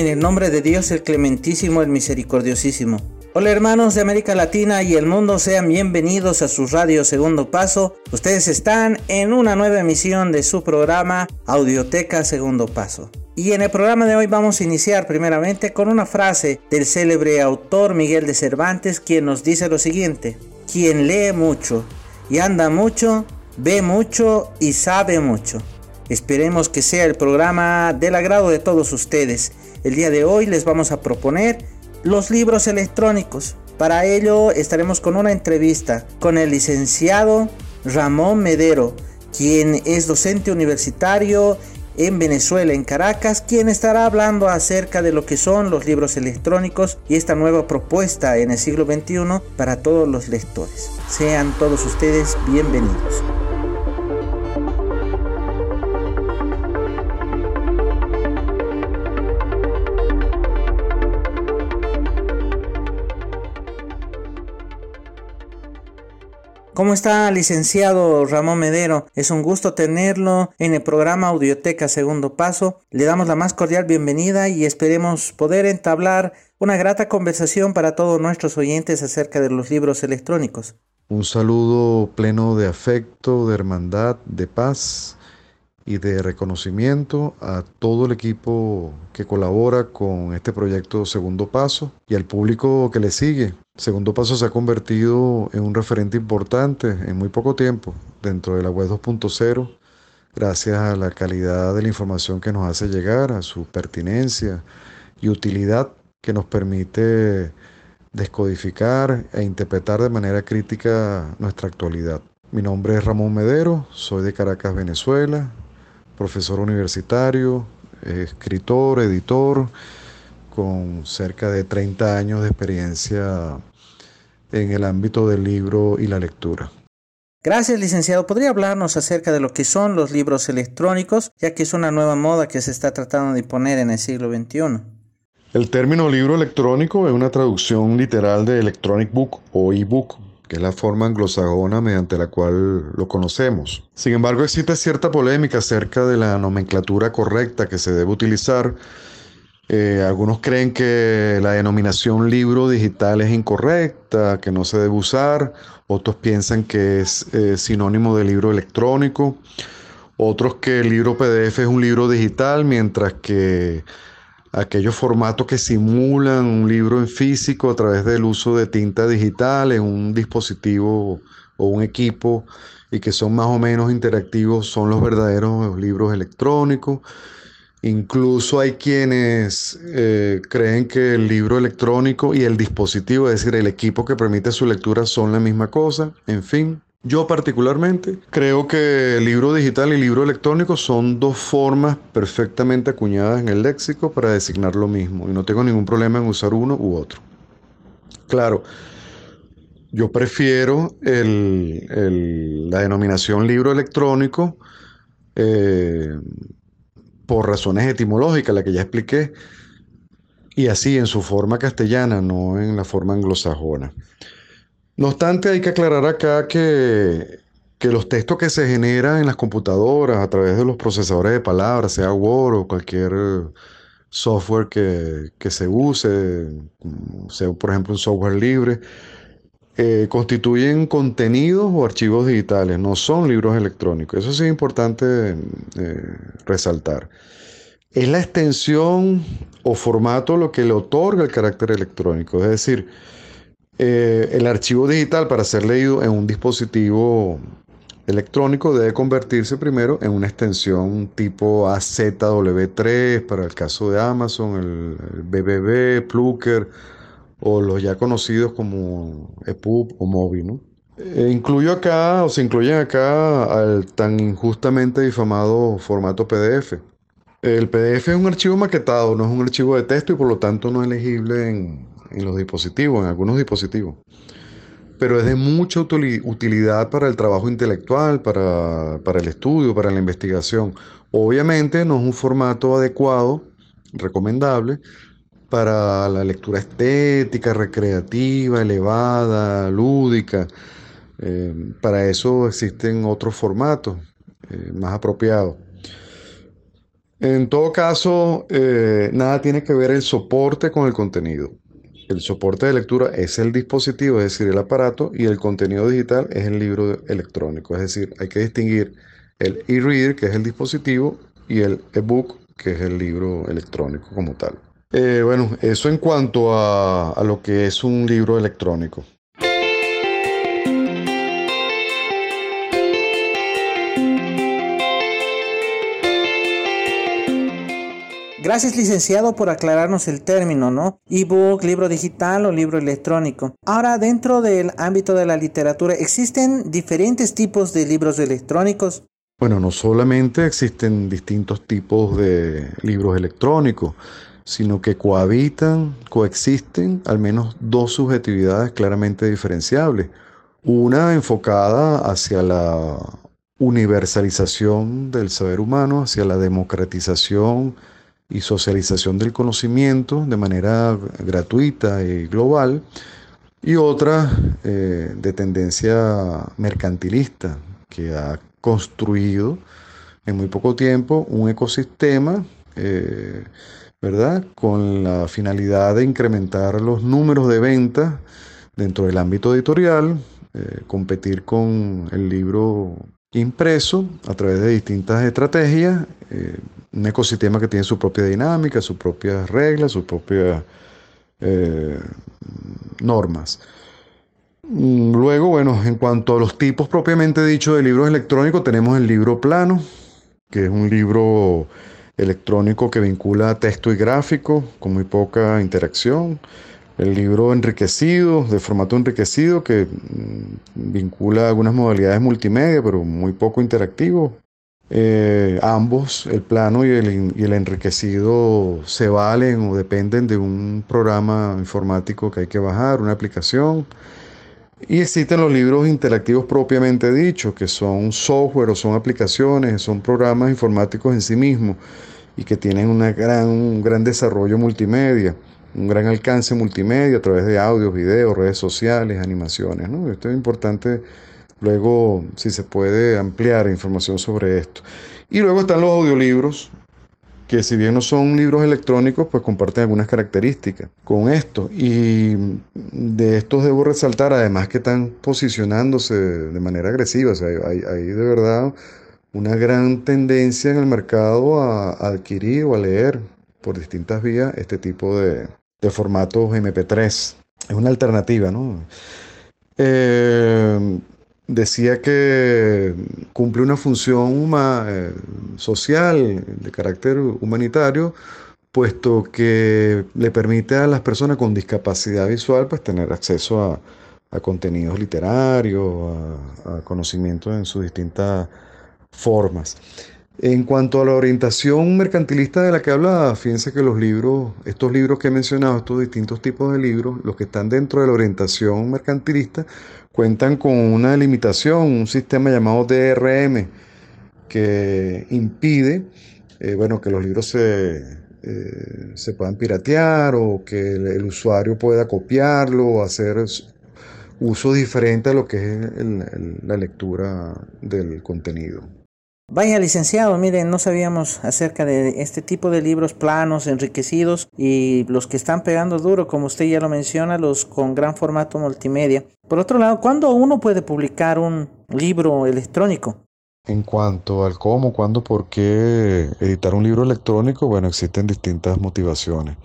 En el nombre de Dios el clementísimo, el misericordiosísimo. Hola hermanos de América Latina y el mundo, sean bienvenidos a su radio Segundo Paso. Ustedes están en una nueva emisión de su programa Audioteca Segundo Paso. Y en el programa de hoy vamos a iniciar primeramente con una frase del célebre autor Miguel de Cervantes, quien nos dice lo siguiente. Quien lee mucho y anda mucho, ve mucho y sabe mucho. Esperemos que sea el programa del agrado de todos ustedes. El día de hoy les vamos a proponer los libros electrónicos. Para ello estaremos con una entrevista con el licenciado Ramón Medero, quien es docente universitario en Venezuela, en Caracas, quien estará hablando acerca de lo que son los libros electrónicos y esta nueva propuesta en el siglo XXI para todos los lectores. Sean todos ustedes bienvenidos. ¿Cómo está, licenciado Ramón Medero? Es un gusto tenerlo en el programa Audioteca Segundo Paso. Le damos la más cordial bienvenida y esperemos poder entablar una grata conversación para todos nuestros oyentes acerca de los libros electrónicos. Un saludo pleno de afecto, de hermandad, de paz y de reconocimiento a todo el equipo que colabora con este proyecto Segundo Paso y al público que le sigue. Segundo Paso se ha convertido en un referente importante en muy poco tiempo dentro de la web 2.0 gracias a la calidad de la información que nos hace llegar, a su pertinencia y utilidad que nos permite descodificar e interpretar de manera crítica nuestra actualidad. Mi nombre es Ramón Medero, soy de Caracas, Venezuela, profesor universitario, escritor, editor, con cerca de 30 años de experiencia en el ámbito del libro y la lectura. Gracias, licenciado. ¿Podría hablarnos acerca de lo que son los libros electrónicos, ya que es una nueva moda que se está tratando de imponer en el siglo XXI? El término libro electrónico es una traducción literal de electronic book o e-book, que es la forma anglosajona mediante la cual lo conocemos. Sin embargo, existe cierta polémica acerca de la nomenclatura correcta que se debe utilizar. Eh, algunos creen que la denominación libro digital es incorrecta, que no se debe usar. Otros piensan que es eh, sinónimo de libro electrónico. Otros que el libro PDF es un libro digital, mientras que aquellos formatos que simulan un libro en físico a través del uso de tinta digital en un dispositivo o un equipo y que son más o menos interactivos son los verdaderos libros electrónicos. Incluso hay quienes eh, creen que el libro electrónico y el dispositivo, es decir, el equipo que permite su lectura son la misma cosa. En fin, yo particularmente creo que libro digital y libro electrónico son dos formas perfectamente acuñadas en el léxico para designar lo mismo y no tengo ningún problema en usar uno u otro. Claro, yo prefiero la denominación libro electrónico eh, por razones etimológicas, la que ya expliqué, y así en su forma castellana, no en la forma anglosajona. No obstante, hay que aclarar acá que, los textos que se generan en las computadoras a través de los procesadores de palabras, sea Word o cualquier software que, se use, sea por ejemplo un software libre, eh, constituyen contenidos o archivos digitales, no son libros electrónicos. Eso sí es importante eh, resaltar. Es la extensión o formato lo que le otorga el carácter electrónico, es decir, eh, el archivo digital para ser leído en un dispositivo electrónico debe convertirse primero en una extensión tipo AZW3 para el caso de Amazon, el, BBB, Plucker o los ya conocidos como EPUB o MOBI. ¿no? Eh, incluyo acá o se incluyen acá al tan injustamente difamado formato PDF. El PDF es un archivo maquetado, no es un archivo de texto y por lo tanto no es legible en, en los dispositivos, en algunos dispositivos. Pero es de mucha utilidad para el trabajo intelectual, para, el estudio, para la investigación. Obviamente no es un formato adecuado, recomendable, para la lectura estética, recreativa, elevada, lúdica. Eh, para eso existen otros formatos eh, más apropiados. En todo caso, eh, nada tiene que ver el soporte con el contenido. El soporte de lectura es el dispositivo, es decir, el aparato, y el contenido digital es el libro electrónico. Es decir, hay que distinguir el e-reader, que es el dispositivo, y el e-book, que es el libro electrónico como tal. Eh, bueno, eso en cuanto a, a lo que es un libro electrónico. Gracias, licenciado, por aclararnos el término, ¿no? Ebook, libro digital o libro electrónico. Ahora, dentro del ámbito de la literatura, ¿existen diferentes tipos de libros electrónicos? Bueno, no solamente existen distintos tipos de libros electrónicos, sino que cohabitan, coexisten al menos dos subjetividades claramente diferenciables. Una enfocada hacia la universalización del saber humano, hacia la democratización y socialización del conocimiento de manera gratuita y global, y otra eh, de tendencia mercantilista, que ha construido en muy poco tiempo un ecosistema, eh, ¿verdad?, con la finalidad de incrementar los números de ventas dentro del ámbito editorial, eh, competir con el libro impreso a través de distintas estrategias, un ecosistema que tiene su propia dinámica, sus propias reglas, sus propias eh, normas. Mm, luego, bueno, en cuanto a los tipos propiamente dicho de libros electrónicos, tenemos el libro plano, que es un libro electrónico que vincula texto y gráfico con muy poca interacción el libro enriquecido, de formato enriquecido, que mm, vincula algunas modalidades multimedia, pero muy poco interactivo. Eh, ambos, el plano y el, y el, enriquecido, se valen o dependen de un programa informático que hay que bajar, una aplicación. Y existen los libros interactivos propiamente dichos, que son software o son aplicaciones, son programas informáticos en sí mismos y que tienen una gran, un gran desarrollo multimedia un gran alcance multimedia a través de audios, videos, redes sociales, animaciones. ¿no? Esto es importante luego, si se puede, ampliar información sobre esto. Y luego están los audiolibros, que si bien no son libros electrónicos, pues comparten algunas características con esto. Y de estos debo resaltar, además que están posicionándose de manera agresiva, o sea, hay, hay de verdad una gran tendencia en el mercado a adquirir o a leer por distintas vías este tipo de, de formatos MP3. Es una alternativa, ¿no? Eh, decía que cumple una función eh, social de carácter humanitario, puesto que le permite a las personas con discapacidad visual pues, tener acceso a, contenidos literarios, a, a conocimientos en sus distintas formas. En cuanto a la orientación mercantilista de la que hablaba, fíjense que los libros, estos libros que he mencionado, estos distintos tipos de libros, los que están dentro de la orientación mercantilista, cuentan con una limitación, un sistema llamado DRM, que impide eh, bueno, que los libros se, eh, se puedan piratear o que el, usuario pueda copiarlo o hacer uso diferente a lo que es la lectura del contenido. Vaya licenciado, miren, no sabíamos acerca de este tipo de libros planos, enriquecidos y los que están pegando duro, como usted ya lo menciona, los con gran formato multimedia. Por otro lado, ¿cuándo uno puede publicar un libro electrónico? En cuanto al cómo, cuándo, por qué editar un libro electrónico, bueno, existen distintas motivaciones.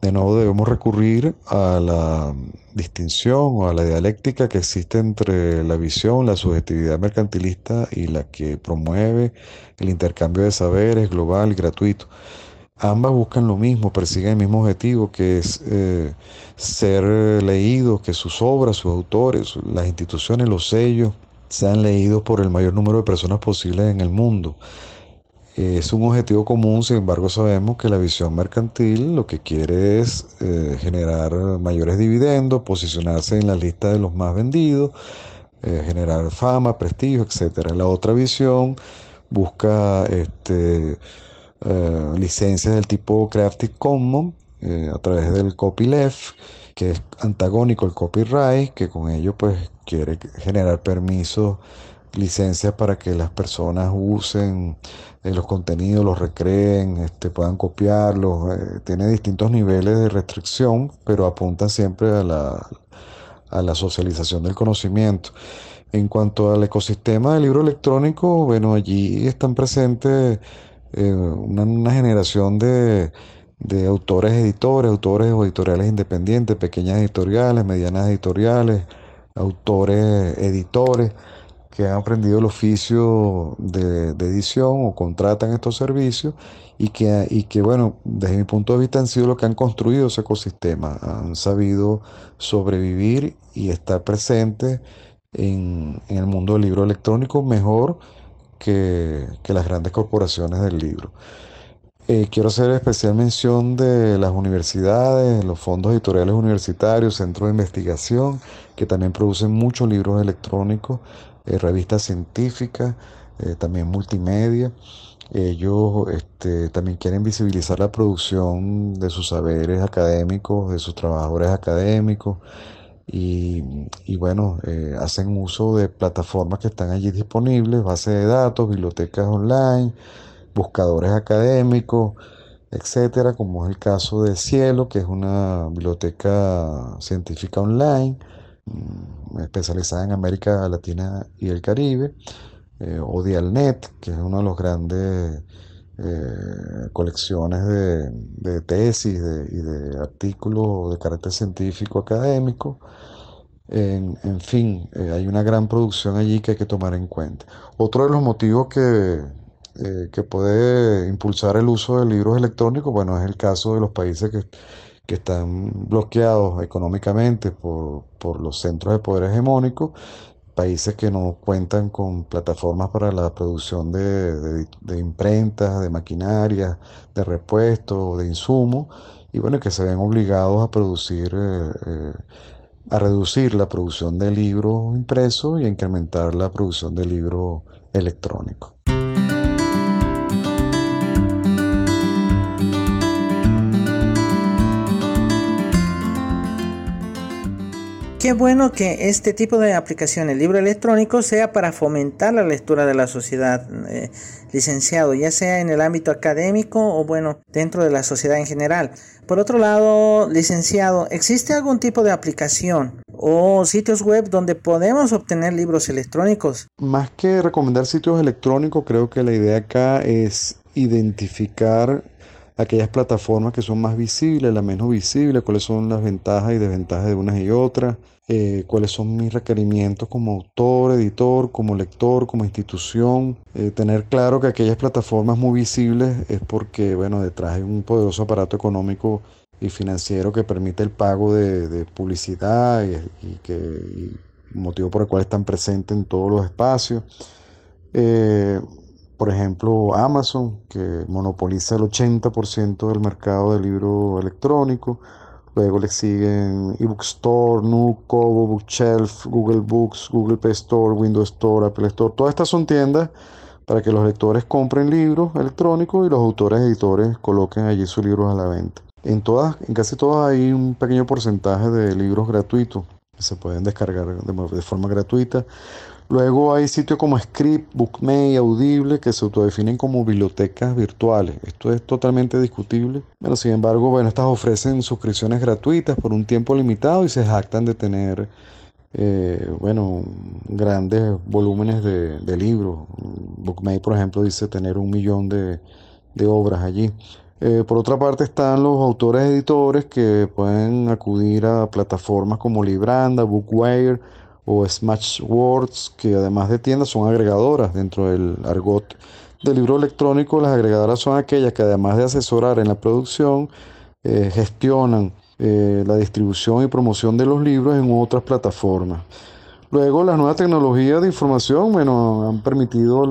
De nuevo debemos recurrir a la distinción o a la dialéctica que existe entre la visión, la subjetividad mercantilista y la que promueve el intercambio de saberes global y gratuito. Ambas buscan lo mismo, persiguen el mismo objetivo, que es eh, ser leídos, que sus obras, sus autores, las instituciones, los sellos, sean leídos por el mayor número de personas posible en el mundo. Es un objetivo común, sin embargo sabemos que la visión mercantil lo que quiere es eh, generar mayores dividendos, posicionarse en la lista de los más vendidos, eh, generar fama, prestigio, etc. La otra visión busca este, eh, licencias del tipo Creative Commons a través del copyleft, que es antagónico al copyright, que con ello pues quiere generar permisos licencias para que las personas usen eh, los contenidos, los recreen, este, puedan copiarlos. Eh, tiene distintos niveles de restricción, pero apunta siempre a la, a la socialización del conocimiento. En cuanto al ecosistema del libro electrónico, bueno, allí están presentes eh, una, generación de, de, autores editores, autores o editoriales independientes, pequeñas editoriales, medianas editoriales, autores editores que han aprendido el oficio de, edición o contratan estos servicios y que, y que, bueno, desde mi punto de vista han sido los que han construido ese ecosistema, han sabido sobrevivir y estar presentes en, el mundo del libro electrónico mejor que, las grandes corporaciones del libro. Eh, quiero hacer especial mención de las universidades, los fondos editoriales universitarios, centros de investigación, que también producen muchos libros electrónicos eh, revistas científicas, eh, también multimedia. Ellos este, también quieren visibilizar la producción de sus saberes académicos, de sus trabajadores académicos y, bueno, eh, hacen uso de plataformas que están allí disponibles, bases de datos, bibliotecas online, buscadores académicos, etcétera, como es el caso de Cielo, que es una biblioteca científica online especializada en América Latina y el Caribe, eh, o Dialnet, que es una de las grandes eh, colecciones de, tesis y de artículos de carácter científico académico. En, fin, eh, hay una gran producción allí que hay que tomar en cuenta. Otro de los motivos que, que puede impulsar el uso de libros electrónicos, bueno, es el caso de los países que que están bloqueados económicamente por, los centros de poder hegemónico, países que no cuentan con plataformas para la producción de, imprentas, de maquinaria, de repuestos, de insumos, y bueno, que se ven obligados a producir, eh, eh, a reducir la producción de libros impresos y a incrementar la producción de libros electrónicos. Qué bueno que este tipo de aplicación, el libro electrónico, sea para fomentar la lectura de la sociedad, eh, licenciado, ya sea en el ámbito académico o bueno, dentro de la sociedad en general. Por otro lado, licenciado, ¿existe algún tipo de aplicación o sitios web donde podemos obtener libros electrónicos? Más que recomendar sitios electrónicos, creo que la idea acá es identificar aquellas plataformas que son más visibles, las menos visibles, cuáles son las ventajas y desventajas de unas y otras, eh, cuáles son mis requerimientos como autor, editor, como lector, como institución. Eh, tener claro que aquellas plataformas muy visibles es porque, bueno, detrás hay un poderoso aparato económico y financiero que permite el pago de, publicidad y, que motivo por el cual están presentes en todos los espacios. Eh, por ejemplo, Amazon, que monopoliza el 80% del mercado del libro electrónico. Luego le siguen eBookstore, Nook, Kobo, Bookshelf, Google Books, Google Play Store, Windows Store, Apple Store. Todas estas son tiendas para que los lectores compren libros electrónicos y los autores editores coloquen allí sus libros a la venta. En todas, en casi todas hay un pequeño porcentaje de libros gratuitos se pueden descargar de forma gratuita. Luego hay sitios como Script, Bookmate, Audible que se autodefinen como bibliotecas virtuales. Esto es totalmente discutible. Pero sin embargo, bueno, estas ofrecen suscripciones gratuitas por un tiempo limitado y se jactan de tener, eh, bueno, grandes volúmenes de, libros. Bookmate, por ejemplo, dice tener un millón de, obras allí. Eh, por otra parte están los autores editores que pueden acudir a plataformas como Libranda, Bookwire, o Smashwords, que además de tiendas son agregadoras dentro del argot del libro electrónico. Las agregadoras son aquellas que además de asesorar en la producción, eh, gestionan eh, la distribución y promoción de los libros en otras plataformas. Luego, las nuevas tecnologías de información bueno, han permitido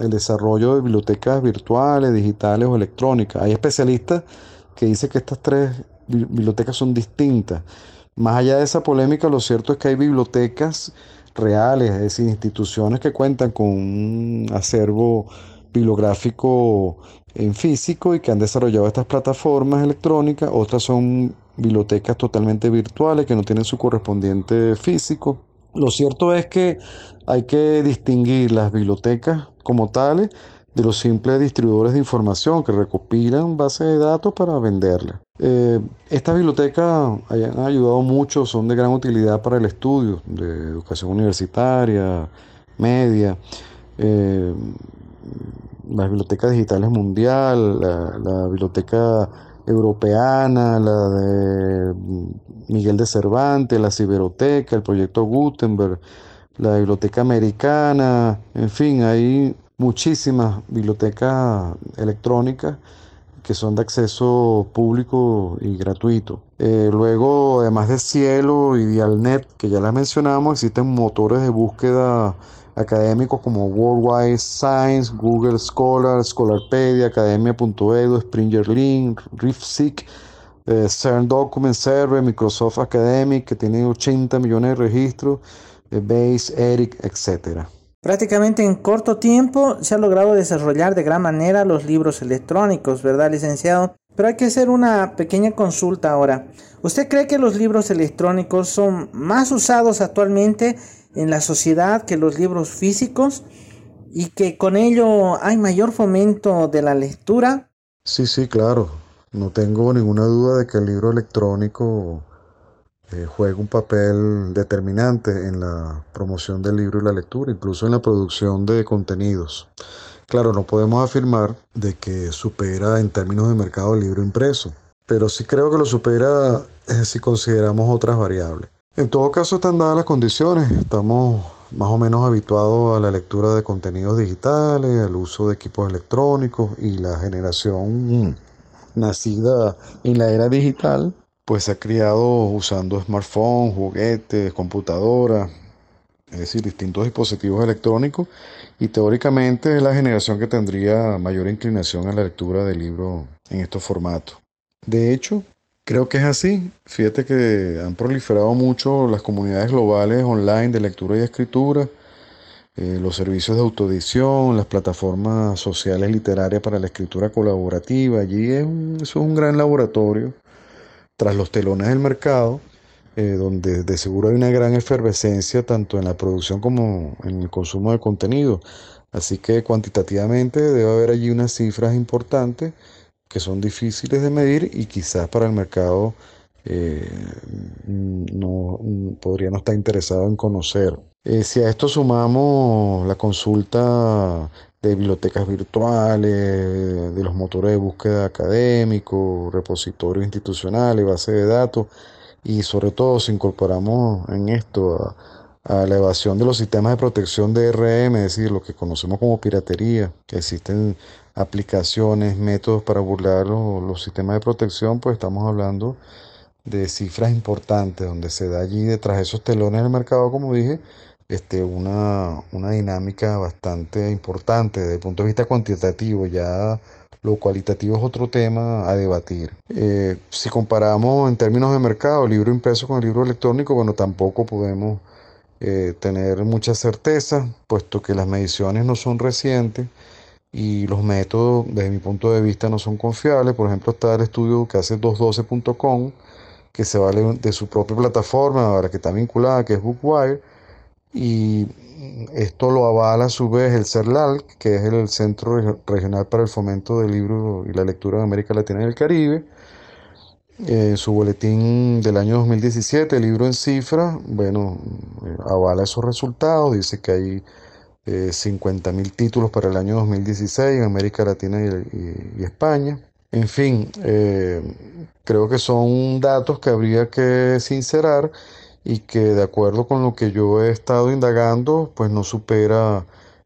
el desarrollo de bibliotecas virtuales, digitales o electrónicas. Hay especialistas que dicen que estas tres bibliotecas son distintas más allá de esa polémica, lo cierto es que hay bibliotecas reales, es decir, instituciones que cuentan con un acervo bibliográfico en físico y que han desarrollado estas plataformas electrónicas. Otras son bibliotecas totalmente virtuales que no tienen su correspondiente físico. Lo cierto es que hay que distinguir las bibliotecas como tales de los simples distribuidores de información que recopilan bases de datos para venderlas. Eh, estas bibliotecas han ayudado mucho, son de gran utilidad para el estudio de educación universitaria, media, eh, las bibliotecas digitales mundial, la, biblioteca europeana, la de Miguel de Cervantes, la Ciberoteca, el proyecto Gutenberg, la biblioteca americana, en fin, hay muchísimas bibliotecas electrónicas que son de acceso público y gratuito. Eh, luego, además de Cielo y Dialnet, que ya las mencionamos, existen motores de búsqueda académicos como Worldwide Science, Google Scholar, Scholarpedia, Academia.edu, Springer Link, RiffSeek, eh, CERN Document Server, Microsoft Academic, que tiene 80 millones de registros, eh, Base, ERIC, etc. Prácticamente en corto tiempo se ha logrado desarrollar de gran manera los libros electrónicos, ¿verdad, licenciado? Pero hay que hacer una pequeña consulta ahora. ¿Usted cree que los libros electrónicos son más usados actualmente en la sociedad que los libros físicos y que con ello hay mayor fomento de la lectura? Sí, sí, claro. No tengo ninguna duda de que el libro electrónico eh, juega un papel determinante en la promoción del libro y la lectura, incluso en la producción de contenidos. Claro, no podemos afirmar de que supera en términos de mercado el libro impreso, pero sí creo que lo supera eh, si consideramos otras variables. En todo caso están dadas las condiciones, estamos más o menos habituados a la lectura de contenidos digitales, al uso de equipos electrónicos y la generación nacida en la era digital pues se ha criado usando smartphones, juguetes, computadoras, es decir, distintos dispositivos electrónicos y teóricamente es la generación que tendría mayor inclinación a la lectura de libros en estos formatos. De hecho, creo que es así. Fíjate que han proliferado mucho las comunidades globales online de lectura y escritura, eh, los servicios de autoedición, las plataformas sociales literarias para la escritura colaborativa. Allí es es un gran laboratorio tras los telones del mercado, eh, donde de seguro hay una gran efervescencia tanto en la producción como en el consumo de contenido. Así que cuantitativamente debe haber allí unas cifras importantes que son difíciles de medir y quizás para el mercado eh, no, podría no estar interesado en conocer. Eh, si a esto sumamos la consulta de bibliotecas virtuales, de los motores de búsqueda académicos, repositorios institucionales, bases de datos y sobre todo si incorporamos en esto a, la evasión de los sistemas de protección de RM, es decir, lo que conocemos como piratería, que existen aplicaciones, métodos para burlar los, los sistemas de protección, pues estamos hablando de cifras importantes, donde se da allí detrás de esos telones del mercado, como dije, este, una, dinámica bastante importante desde el punto de vista cuantitativo. Ya lo cualitativo es otro tema a debatir. Eh, si comparamos en términos de mercado libro impreso con el libro electrónico, bueno, tampoco podemos eh, tener mucha certeza, puesto que las mediciones no son recientes y los métodos, desde mi punto de vista, no son confiables. Por ejemplo, está el estudio que hace 212.com, que se vale de su propia plataforma, que está vinculada, que es Bookwire, y esto lo avala a su vez el CERLAL, que es el Centro Regional para el Fomento del Libro y la Lectura de América Latina y el Caribe. En su boletín del año 2017, el libro en cifra, bueno, eh, avala esos resultados, dice que hay eh, 50.000 títulos para el año 2016 en América Latina y, España. En fin, eh, creo que son datos que habría que sincerar y que de acuerdo con lo que yo he estado indagando, pues no supera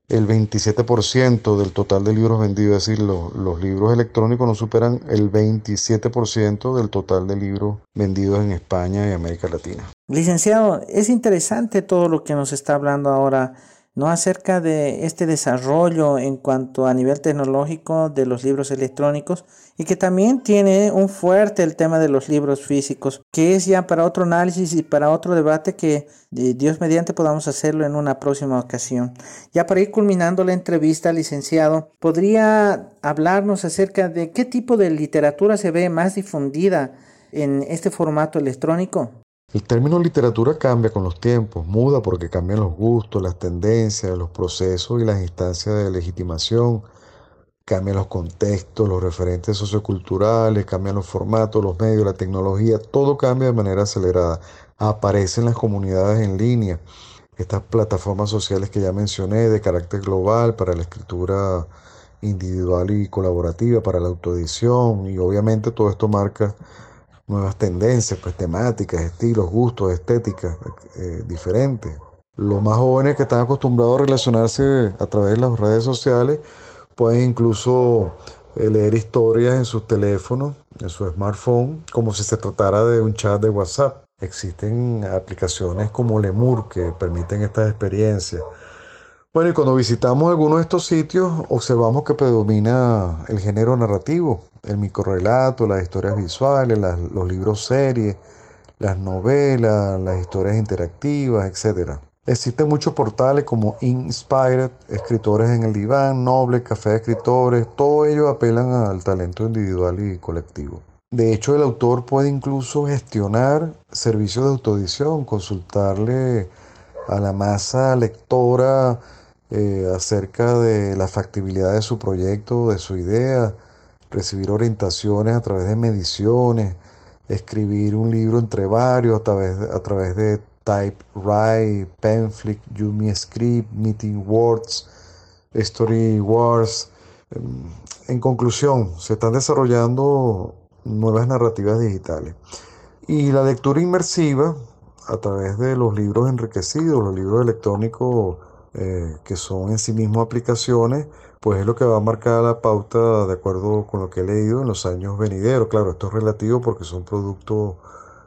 el 27% del total de libros vendidos, es decir, los, los libros electrónicos no superan el 27% del total de libros vendidos en España y América Latina. Licenciado, es interesante todo lo que nos está hablando ahora ¿no? acerca de este desarrollo en cuanto a nivel tecnológico de los libros electrónicos y que también tiene un fuerte el tema de los libros físicos, que es ya para otro análisis y para otro debate que Dios mediante podamos hacerlo en una próxima ocasión. Ya para ir culminando la entrevista, licenciado, ¿podría hablarnos acerca de qué tipo de literatura se ve más difundida en este formato electrónico? El término literatura cambia con los tiempos, muda porque cambian los gustos, las tendencias, los procesos y las instancias de legitimación, cambian los contextos, los referentes socioculturales, cambian los formatos, los medios, la tecnología, todo cambia de manera acelerada. Aparecen las comunidades en línea, estas plataformas sociales que ya mencioné de carácter global para la escritura individual y colaborativa, para la autoedición y obviamente todo esto marca nuevas tendencias, pues temáticas, estilos, gustos, estéticas eh, diferentes. Los más jóvenes que están acostumbrados a relacionarse a través de las redes sociales pueden incluso eh, leer historias en sus teléfonos, en su smartphone, como si se tratara de un chat de WhatsApp. Existen aplicaciones como Lemur que permiten estas experiencias. Bueno, y cuando visitamos algunos de estos sitios, observamos que predomina el género narrativo, el microrelato, las historias visuales, los libros series, las novelas, las historias interactivas, etc. Existen muchos portales como Inspired, Escritores en el Diván, Noble, Café de Escritores, todos ellos apelan al talento individual y colectivo. De hecho, el autor puede incluso gestionar servicios de autoedición, consultarle a la masa lectora eh, acerca de la factibilidad de su proyecto, de su idea, recibir orientaciones a través de mediciones, escribir un libro entre varios a través, a través de TypeWrite, Penflick, Yumi Script, Meeting Words, Story Wars. En conclusión, se están desarrollando nuevas narrativas digitales. Y la lectura inmersiva, a través de los libros enriquecidos, los libros electrónicos eh, que son en sí mismos aplicaciones, pues es lo que va a marcar la pauta de acuerdo con lo que he leído en los años venideros. Claro, esto es relativo porque son productos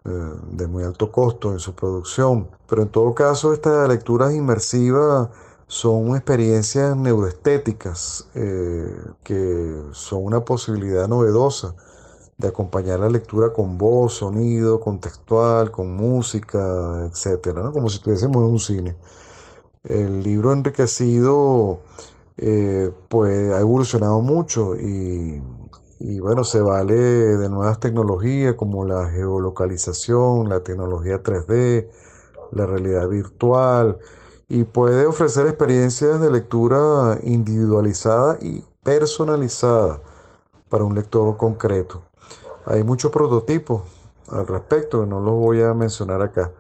eh, de muy alto costo en su producción, pero en todo caso estas lecturas inmersivas son experiencias neuroestéticas eh, que son una posibilidad novedosa de acompañar la lectura con voz, sonido, contextual, con música, etcétera, como si estuviésemos en un cine. El libro enriquecido eh, pues ha evolucionado mucho y, y, bueno, se vale de nuevas tecnologías como la geolocalización, la tecnología 3D, la realidad virtual y puede ofrecer experiencias de lectura individualizada y personalizada para un lector concreto. Hay muchos prototipos al respecto, no los voy a mencionar acá,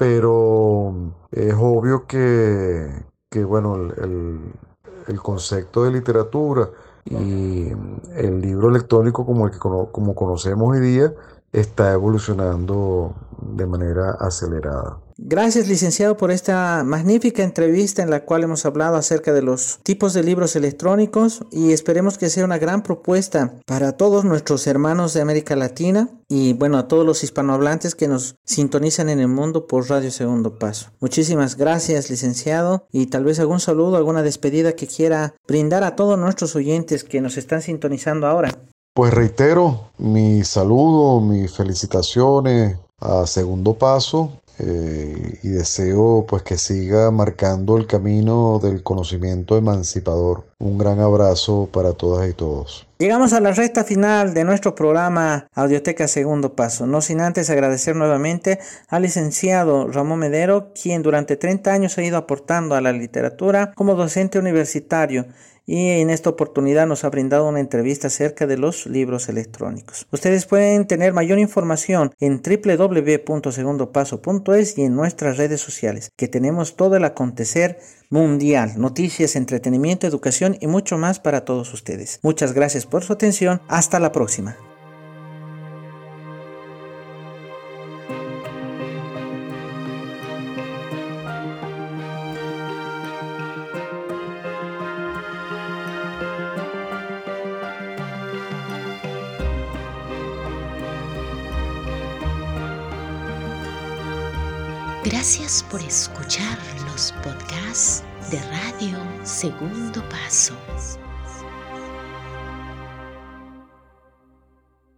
pero es obvio que, bueno, el, concepto de literatura y el libro electrónico como el que como conocemos hoy día está evolucionando de manera acelerada. Gracias, licenciado, por esta magnífica entrevista en la cual hemos hablado acerca de los tipos de libros electrónicos y esperemos que sea una gran propuesta para todos nuestros hermanos de América Latina y bueno, a todos los hispanohablantes que nos sintonizan en el mundo por Radio Segundo Paso. Muchísimas gracias, licenciado, y tal vez algún saludo, alguna despedida que quiera brindar a todos nuestros oyentes que nos están sintonizando ahora. Pues reitero mi saludo, mis felicitaciones a Segundo Paso eh, y deseo pues que siga marcando el camino del conocimiento emancipador. Un gran abrazo para todas y todos. Llegamos a la recta final de nuestro programa Audioteca Segundo Paso, no sin antes agradecer nuevamente al licenciado Ramón Medero, quien durante 30 años ha ido aportando a la literatura como docente universitario y en esta oportunidad nos ha brindado una entrevista acerca de los libros electrónicos. Ustedes pueden tener mayor información en www.segundopaso.es y en nuestras redes sociales, que tenemos todo el acontecer mundial, noticias, entretenimiento, educación y mucho más para todos ustedes. Muchas gracias por su atención. Hasta la próxima. segundo paso.